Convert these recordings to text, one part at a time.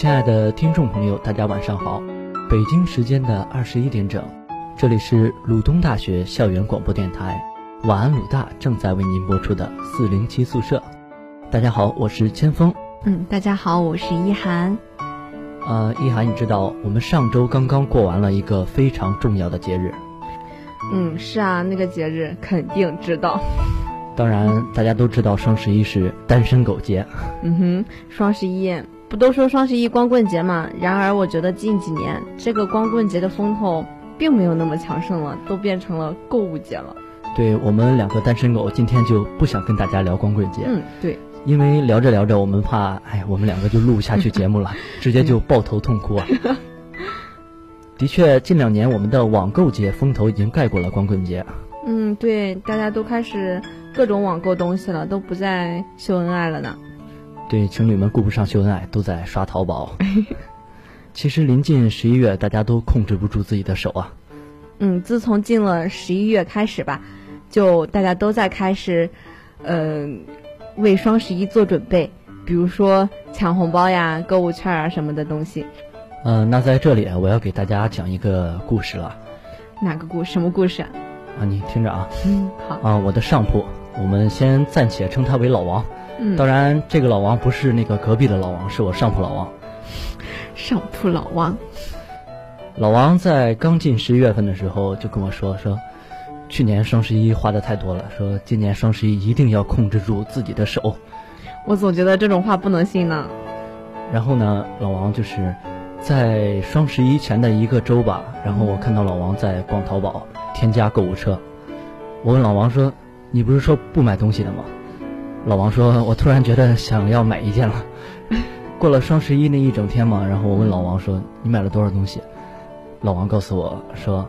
亲爱的听众朋友，大家晚上好！北京时间的二十一点整，这里是鲁东大学校园广播电台，晚安鲁大正在为您播出的四零七宿舍。大家好，我是千峰。嗯，大家好，我是一涵。呃，一涵，你知道我们上周刚刚过完了一个非常重要的节日。嗯，是啊，那个节日肯定知道。当然，大家都知道双十一是单身狗节。嗯哼，双十一。不都说双十一光棍节嘛？然而我觉得近几年这个光棍节的风头并没有那么强盛了，都变成了购物节了。对我们两个单身狗今天就不想跟大家聊光棍节。嗯，对，因为聊着聊着我们怕，哎，我们两个就录不下去节目了，直接就抱头痛哭啊。的确，近两年我们的网购节风头已经盖过了光棍节。嗯，对，大家都开始各种网购东西了，都不再秀恩爱了呢。对情侣们顾不上秀恩爱，都在刷淘宝。其实临近十一月，大家都控制不住自己的手啊。嗯，自从进了十一月开始吧，就大家都在开始，嗯，为双十一做准备，比如说抢红包呀、购物券啊什么的东西。嗯，那在这里我要给大家讲一个故事了。哪个故？什么故事啊？啊，你听着啊。嗯，好。啊，我的上铺，我们先暂且称他为老王。当然，这个老王不是那个隔壁的老王，是我上铺老王。上铺老王，老王在刚进十一月份的时候就跟我说说，去年双十一花的太多了，说今年双十一一定要控制住自己的手。我总觉得这种话不能信呢。然后呢，老王就是在双十一前的一个周吧，然后我看到老王在逛淘宝，添加购物车。我问老王说：“你不是说不买东西的吗？”老王说：“我突然觉得想要买一件了。过了双十一那一整天嘛，然后我问老王说：‘你买了多少东西？’老王告诉我说：‘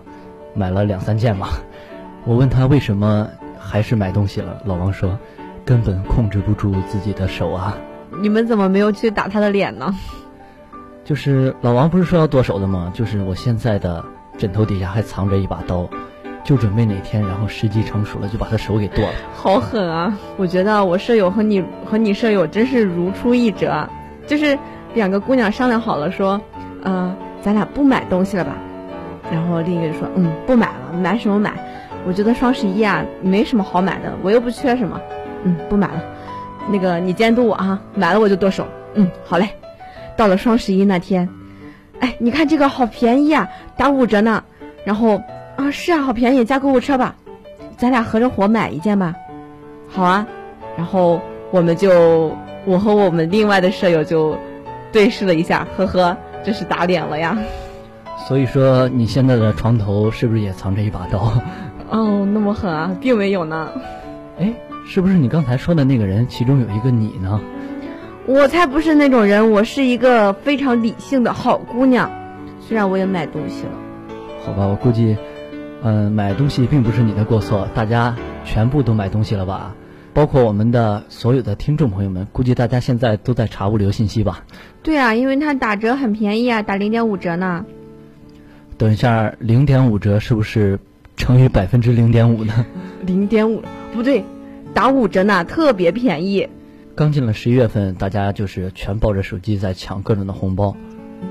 买了两三件吧。’我问他为什么还是买东西了，老王说：‘根本控制不住自己的手啊。’你们怎么没有去打他的脸呢？就是老王不是说要剁手的吗？就是我现在的枕头底下还藏着一把刀。”就准备哪天，然后时机成熟了，就把他手给剁了。好狠啊！我觉得我舍友和你和你舍友真是如出一辙，就是两个姑娘商量好了说，嗯，咱俩不买东西了吧？然后另一个就说，嗯，不买了，买什么买？我觉得双十一啊，没什么好买的，我又不缺什么，嗯，不买了。那个你监督我啊，买了我就剁手。嗯，好嘞。到了双十一那天，哎，你看这个好便宜啊，打五折呢。然后。啊，是啊，好便宜，加购物车吧，咱俩合着伙买一件吧，好啊，然后我们就我和我们另外的舍友就对视了一下，呵呵，这是打脸了呀。所以说你现在的床头是不是也藏着一把刀？哦，那么狠啊，并没有呢。哎，是不是你刚才说的那个人其中有一个你呢？我才不是那种人，我是一个非常理性的好姑娘，虽然我也买东西了。好吧，我估计。嗯，买东西并不是你的过错，大家全部都买东西了吧？包括我们的所有的听众朋友们，估计大家现在都在查物流信息吧？对啊，因为它打折很便宜啊，打零点五折呢。等一下，零点五折是不是乘以百分之零点五呢？零点五不对，打五折呢，特别便宜。刚进了十一月份，大家就是全抱着手机在抢各种的红包。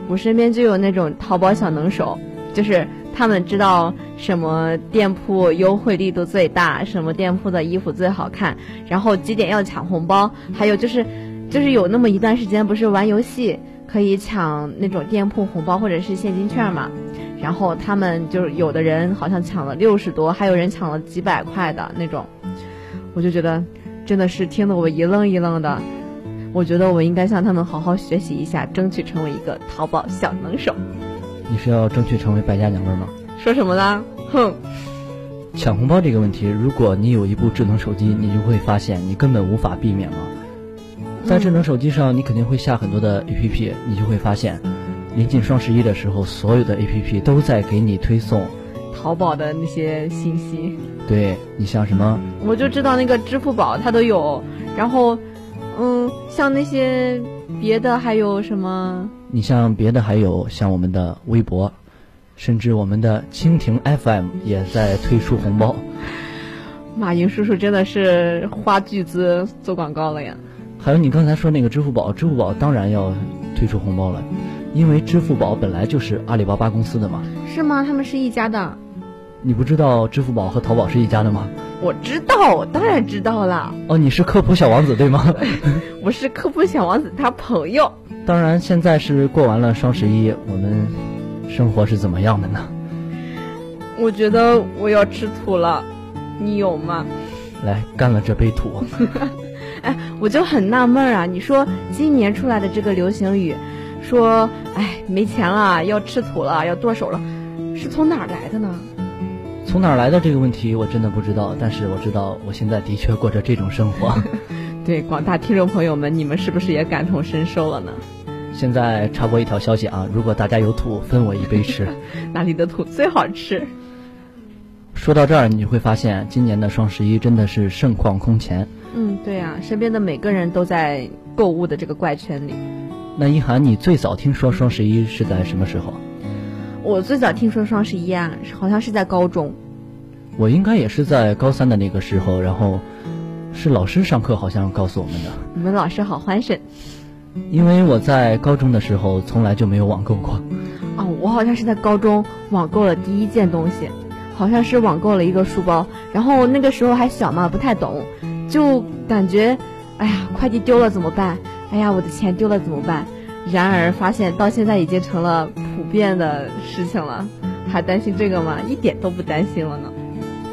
我身边就有那种淘宝小能手，就是。他们知道什么店铺优惠力度最大，什么店铺的衣服最好看，然后几点要抢红包，还有就是，就是有那么一段时间不是玩游戏可以抢那种店铺红包或者是现金券嘛，然后他们就是有的人好像抢了六十多，还有人抢了几百块的那种，我就觉得真的是听得我一愣一愣的，我觉得我应该向他们好好学习一下，争取成为一个淘宝小能手。你是要争取成为败家娘们吗？说什么呢？哼！抢红包这个问题，如果你有一部智能手机，你就会发现你根本无法避免了。在智能手机上，你肯定会下很多的 APP，你就会发现，临近双十一的时候，所有的 APP 都在给你推送淘宝的那些信息。对你像什么？我就知道那个支付宝它都有，然后，嗯，像那些别的还有什么？你像别的还有像我们的微博，甚至我们的蜻蜓 FM 也在推出红包。马云叔叔真的是花巨资做广告了呀！还有你刚才说那个支付宝，支付宝当然要推出红包了，因为支付宝本来就是阿里巴巴公司的嘛。是吗？他们是一家的？你不知道支付宝和淘宝是一家的吗？我知道，我当然知道了。哦，你是科普小王子对吗？我是科普小王子他朋友。当然，现在是过完了双十一，我们生活是怎么样的呢？我觉得我要吃土了，你有吗？来，干了这杯土。哎，我就很纳闷啊！你说今年出来的这个流行语，说哎没钱了，要吃土了，要剁手了，是从哪儿来的呢？从哪儿来的这个问题我真的不知道，但是我知道我现在的确过着这种生活。对广大听众朋友们，你们是不是也感同身受了呢？现在插播一条消息啊，如果大家有土，分我一杯吃。哪里的土最好吃？说到这儿，你会发现今年的双十一真的是盛况空前。嗯，对呀，身边的每个人都在购物的这个怪圈里。那一涵，你最早听说双十一是在什么时候？我最早听说双十一啊，好像是在高中。我应该也是在高三的那个时候，然后是老师上课好像告诉我们的。你们老师好欢神。因为我在高中的时候从来就没有网购过。哦，我好像是在高中网购了第一件东西，好像是网购了一个书包，然后那个时候还小嘛，不太懂，就感觉，哎呀，快递丢了怎么办？哎呀，我的钱丢了怎么办？然而发现到现在已经成了普遍的事情了，还担心这个吗？一点都不担心了呢。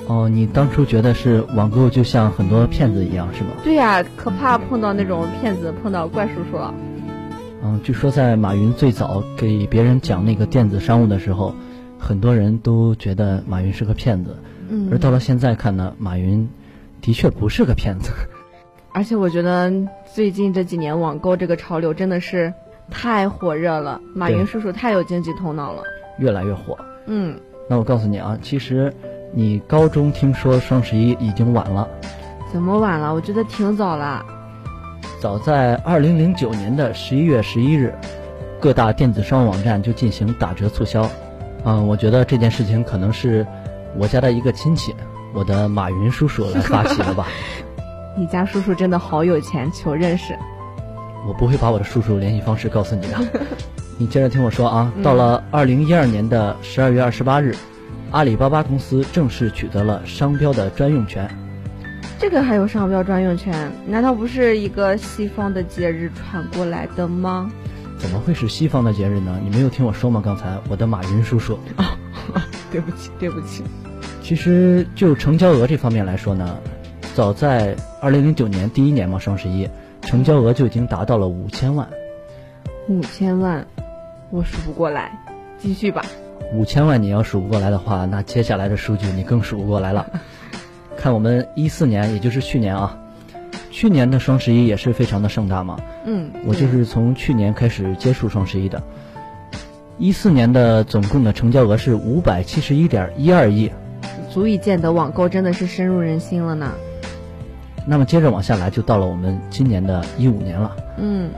哦，你当初觉得是网购就像很多骗子一样，是吗？对呀，可怕碰到那种骗子，碰到怪叔叔了。嗯，据说在马云最早给别人讲那个电子商务的时候，很多人都觉得马云是个骗子。嗯。而到了现在看呢，马云的确不是个骗子。而且我觉得最近这几年网购这个潮流真的是太火热了，马云叔叔太有经济头脑了，越来越火。嗯。那我告诉你啊，其实。你高中听说双十一已经晚了，怎么晚了？我觉得挺早了。早在二零零九年的十一月十一日，各大电子商务网站就进行打折促销。嗯，我觉得这件事情可能是我家的一个亲戚，我的马云叔叔来发起的吧。你家叔叔真的好有钱，求认识。我不会把我的叔叔联系方式告诉你的。你接着听我说啊，到了二零一二年的十二月二十八日。阿里巴巴公司正式取得了商标的专用权。这个还有商标专用权？难道不是一个西方的节日传过来的吗？怎么会是西方的节日呢？你没有听我说吗？刚才我的马云叔叔。啊，对不起，对不起。其实就成交额这方面来说呢，早在二零零九年第一年嘛，双十一成交额就已经达到了五千万。五千万，我数不过来。继续吧。五千万你要数不过来的话，那接下来的数据你更数不过来了。看我们一四年，也就是去年啊，去年的双十一也是非常的盛大嘛。嗯，我就是从去年开始接触双十一的。一四年的总共的成交额是五百七十一点一二亿，足以见得网购真的是深入人心了呢。那么接着往下来，就到了我们今年的一五年了。嗯，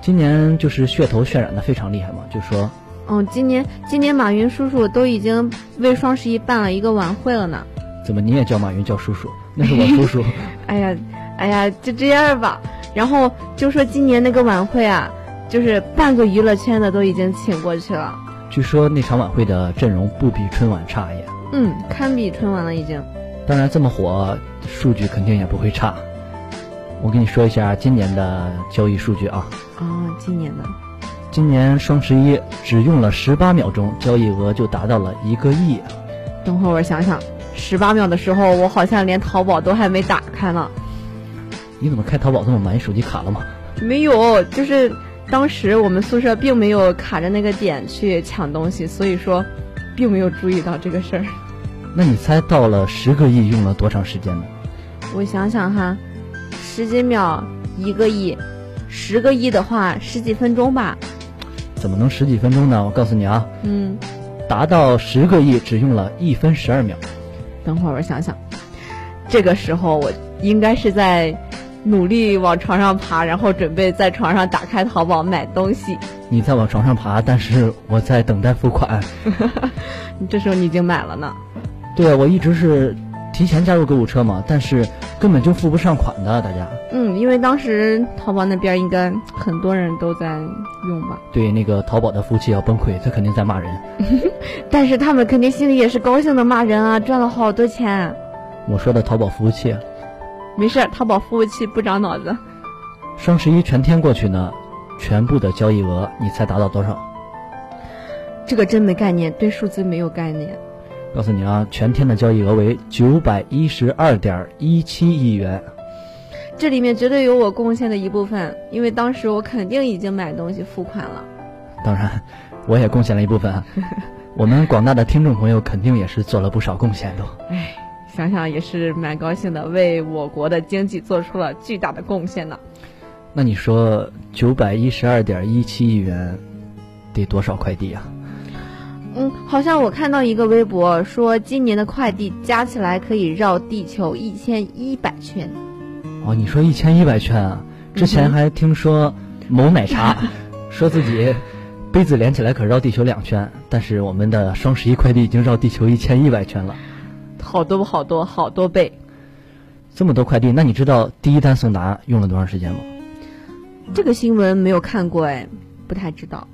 今年就是噱头渲染的非常厉害嘛，就说。哦，今年今年马云叔叔都已经为双十一办了一个晚会了呢。怎么你也叫马云叫叔叔？那是我叔叔。哎呀，哎呀，就这样吧。然后就说今年那个晚会啊，就是半个娱乐圈的都已经请过去了。据说那场晚会的阵容不比春晚差呀。嗯，堪比春晚了已经。当然这么火，数据肯定也不会差。我跟你说一下今年的交易数据啊。啊，今年的。今年双十一只用了十八秒钟，交易额就达到了一个亿。等会儿我想想，十八秒的时候，我好像连淘宝都还没打开呢。你怎么开淘宝这么慢？你手机卡了吗？没有，就是当时我们宿舍并没有卡着那个点去抢东西，所以说，并没有注意到这个事儿。那你猜到了十个亿用了多长时间呢？我想想哈，十几秒一个亿，十个亿的话十几分钟吧。怎么能十几分钟呢？我告诉你啊，嗯，达到十个亿只用了一分十二秒。等会儿我想想，这个时候我应该是在努力往床上爬，然后准备在床上打开淘宝买东西。你在往床上爬，但是我在等待付款。你 这时候你已经买了呢？对啊，我一直是提前加入购物车嘛，但是根本就付不上款的，大家。嗯，因为当时淘宝那边应该很多人都在用吧。对，那个淘宝的服务器要崩溃，他肯定在骂人。但是他们肯定心里也是高兴的骂人啊，赚了好多钱。我说的淘宝服务器。没事，淘宝服务器不长脑子。双十一全天过去呢，全部的交易额，你猜达到多少？这个真没概念，对数字没有概念。告诉你啊，全天的交易额为九百一十二点一七亿元。这里面绝对有我贡献的一部分，因为当时我肯定已经买东西付款了。当然，我也贡献了一部分。我们广大的听众朋友肯定也是做了不少贡献的。唉，想想也是蛮高兴的，为我国的经济做出了巨大的贡献呢。那你说九百一十二点一七亿元，得多少快递啊？嗯，好像我看到一个微博说，今年的快递加起来可以绕地球一千一百圈。哦，你说一千一百圈啊？之前还听说某奶茶 说自己杯子连起来可绕地球两圈，但是我们的双十一快递已经绕地球一千一百圈了，好多好多好多倍。这么多快递，那你知道第一单送达用了多长时间吗？这个新闻没有看过哎，不太知道。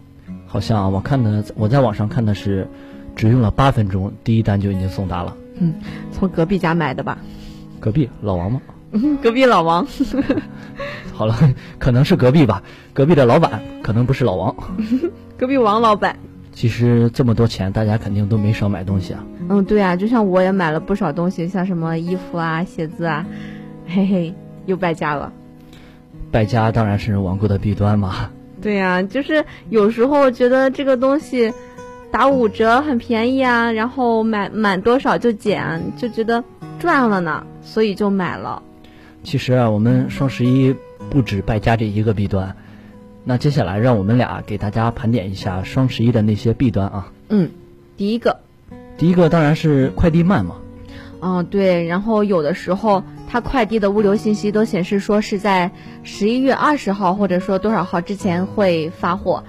好像我看的，我在网上看的是，只用了八分钟，第一单就已经送达了。嗯，从隔壁家买的吧？隔壁老王吗？隔壁老王。好了，可能是隔壁吧。隔壁的老板可能不是老王。隔壁王老板。其实这么多钱，大家肯定都没少买东西啊。嗯，对啊，就像我也买了不少东西，像什么衣服啊、鞋子啊，嘿嘿，又败家了。败家当然是网购的弊端嘛。对呀，就是有时候觉得这个东西打五折很便宜啊，然后买满多少就减，就觉得赚了呢，所以就买了。其实啊，我们双十一不止败家这一个弊端，那接下来让我们俩给大家盘点一下双十一的那些弊端啊。嗯，第一个，第一个当然是快递慢嘛。嗯，对，然后有的时候。他快递的物流信息都显示说是在十一月二十号或者说多少号之前会发货，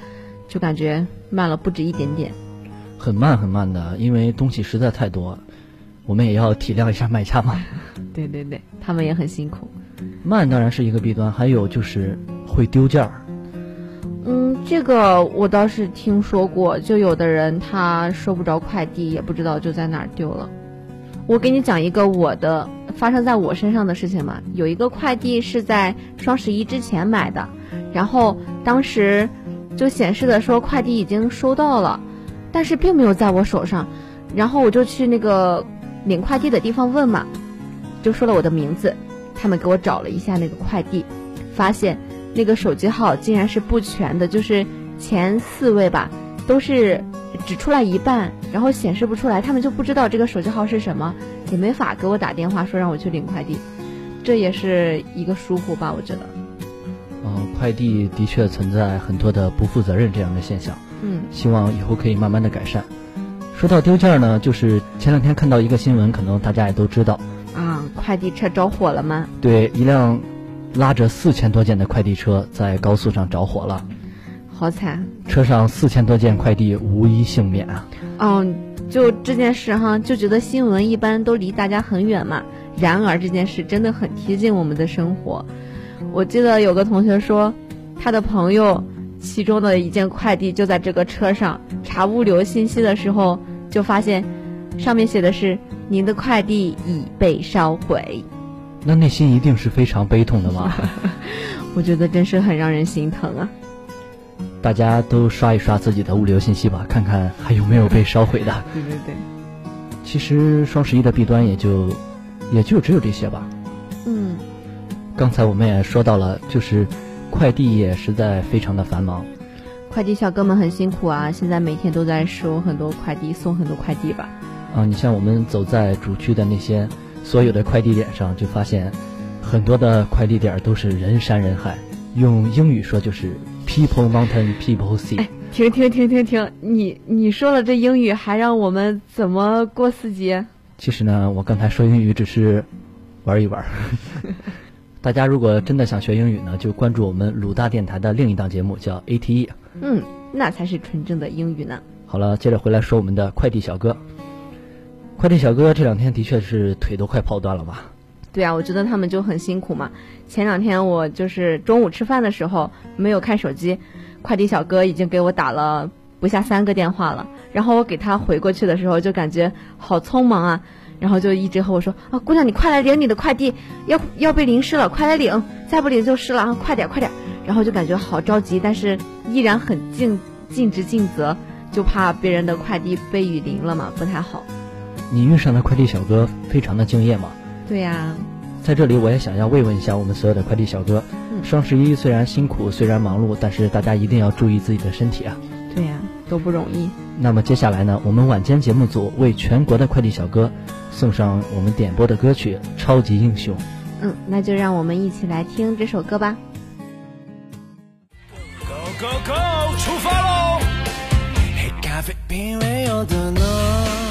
就感觉慢了不止一点点，很慢很慢的，因为东西实在太多，我们也要体谅一下卖家嘛。对对对，他们也很辛苦。慢当然是一个弊端，还有就是会丢件儿。嗯，这个我倒是听说过，就有的人他收不着快递，也不知道就在哪儿丢了。我给你讲一个我的。发生在我身上的事情嘛，有一个快递是在双十一之前买的，然后当时就显示的说快递已经收到了，但是并没有在我手上，然后我就去那个领快递的地方问嘛，就说了我的名字，他们给我找了一下那个快递，发现那个手机号竟然是不全的，就是前四位吧都是只出来一半，然后显示不出来，他们就不知道这个手机号是什么。也没法给我打电话说让我去领快递，这也是一个疏忽吧，我觉得。嗯，快递的确存在很多的不负责任这样的现象。嗯，希望以后可以慢慢的改善。说到丢件呢，就是前两天看到一个新闻，可能大家也都知道。啊，快递车着火了吗？对，一辆拉着四千多件的快递车在高速上着火了。好惨！车上四千多件快递无一幸免啊。嗯。就这件事哈，就觉得新闻一般都离大家很远嘛。然而这件事真的很贴近我们的生活。我记得有个同学说，他的朋友其中的一件快递就在这个车上，查物流信息的时候就发现，上面写的是“您的快递已被烧毁”。那内心一定是非常悲痛的吧？我觉得真是很让人心疼啊。大家都刷一刷自己的物流信息吧，看看还有没有被烧毁的。对对对。其实双十一的弊端也就，也就只有这些吧。嗯。刚才我们也说到了，就是快递业实在非常的繁忙。快递小哥们很辛苦啊，现在每天都在收很多快递，送很多快递吧。啊，你像我们走在主区的那些所有的快递点上，就发现很多的快递点都是人山人海，用英语说就是。People mountain, people sea。哎，停停停停停！你你说了这英语，还让我们怎么过四级？其实呢，我刚才说英语只是玩一玩。大家如果真的想学英语呢，就关注我们鲁大电台的另一档节目，叫 ATE。嗯，那才是纯正的英语呢。好了，接着回来说我们的快递小哥。快递小哥这两天的确是腿都快跑断了吧？对啊，我觉得他们就很辛苦嘛。前两天我就是中午吃饭的时候没有看手机，快递小哥已经给我打了不下三个电话了。然后我给他回过去的时候，就感觉好匆忙啊。然后就一直和我说啊，姑娘你快来领你的快递，要要被淋湿了，快来领，再不领就湿了啊，快点快点。然后就感觉好着急，但是依然很尽尽职尽责，就怕别人的快递被雨淋了嘛，不太好。你遇上的快递小哥非常的敬业嘛？对呀。在这里我也想要慰问一下我们所有的快递小哥，双十一虽然辛苦，虽然忙碌，但是大家一定要注意自己的身体啊。对呀，都不容易。那么接下来呢，我们晚间节目组为全国的快递小哥。送上我们点播的歌曲《超级英雄》。嗯，那就让我们一起来听这首歌吧。Go go go，出发喽！黑咖啡品味有多浓？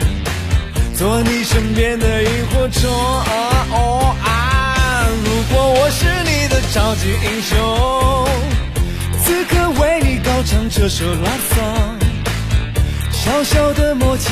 做你身边的萤火虫。如果我是你的超级英雄，此刻为你高唱这首 love song，小小的默契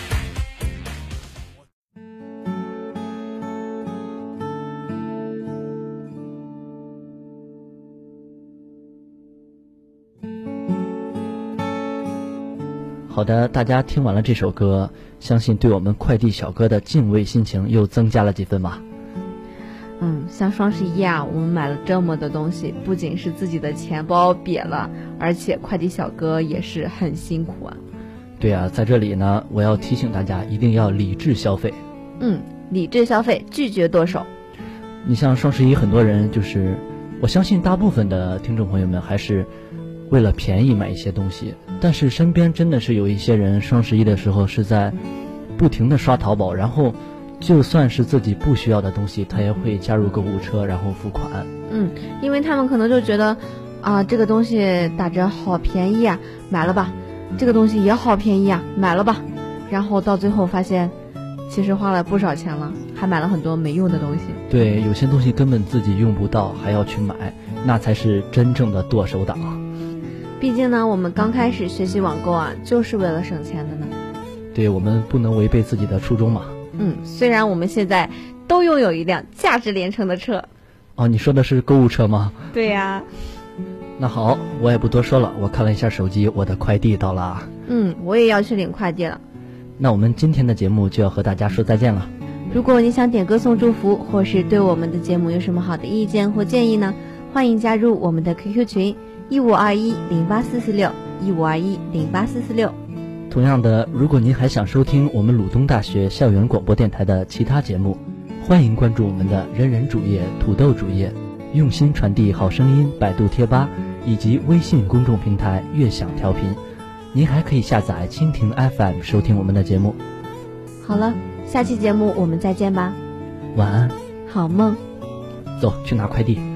好的，大家听完了这首歌，相信对我们快递小哥的敬畏心情又增加了几分吧。嗯，像双十一啊，我们买了这么多东西，不仅是自己的钱包瘪了，而且快递小哥也是很辛苦啊。对啊，在这里呢，我要提醒大家一定要理智消费。嗯，理智消费，拒绝剁手。你像双十一，很多人就是，我相信大部分的听众朋友们还是。为了便宜买一些东西，但是身边真的是有一些人双十一的时候是在不停的刷淘宝，然后就算是自己不需要的东西，他也会加入购物车然后付款。嗯，因为他们可能就觉得啊这个东西打折好便宜啊，买了吧，这个东西也好便宜啊，买了吧，然后到最后发现其实花了不少钱了，还买了很多没用的东西。对，有些东西根本自己用不到，还要去买，那才是真正的剁手党。毕竟呢，我们刚开始学习网购啊，就是为了省钱的呢。对，我们不能违背自己的初衷嘛。嗯，虽然我们现在都拥有一辆价值连城的车。哦，你说的是购物车吗？对呀。那好，我也不多说了。我看了一下手机，我的快递到了。嗯，我也要去领快递了。那我们今天的节目就要和大家说再见了。如果你想点歌送祝福，或是对我们的节目有什么好的意见或建议呢？欢迎加入我们的 QQ 群一五二一零八四四六一五二一零八四四六。同样的，如果您还想收听我们鲁东大学校园广播电台的其他节目，欢迎关注我们的人人主页、土豆主页、用心传递好声音百度贴吧以及微信公众平台悦享调频。您还可以下载蜻蜓 FM 收听我们的节目。好了，下期节目我们再见吧。晚安，好梦。走去拿快递。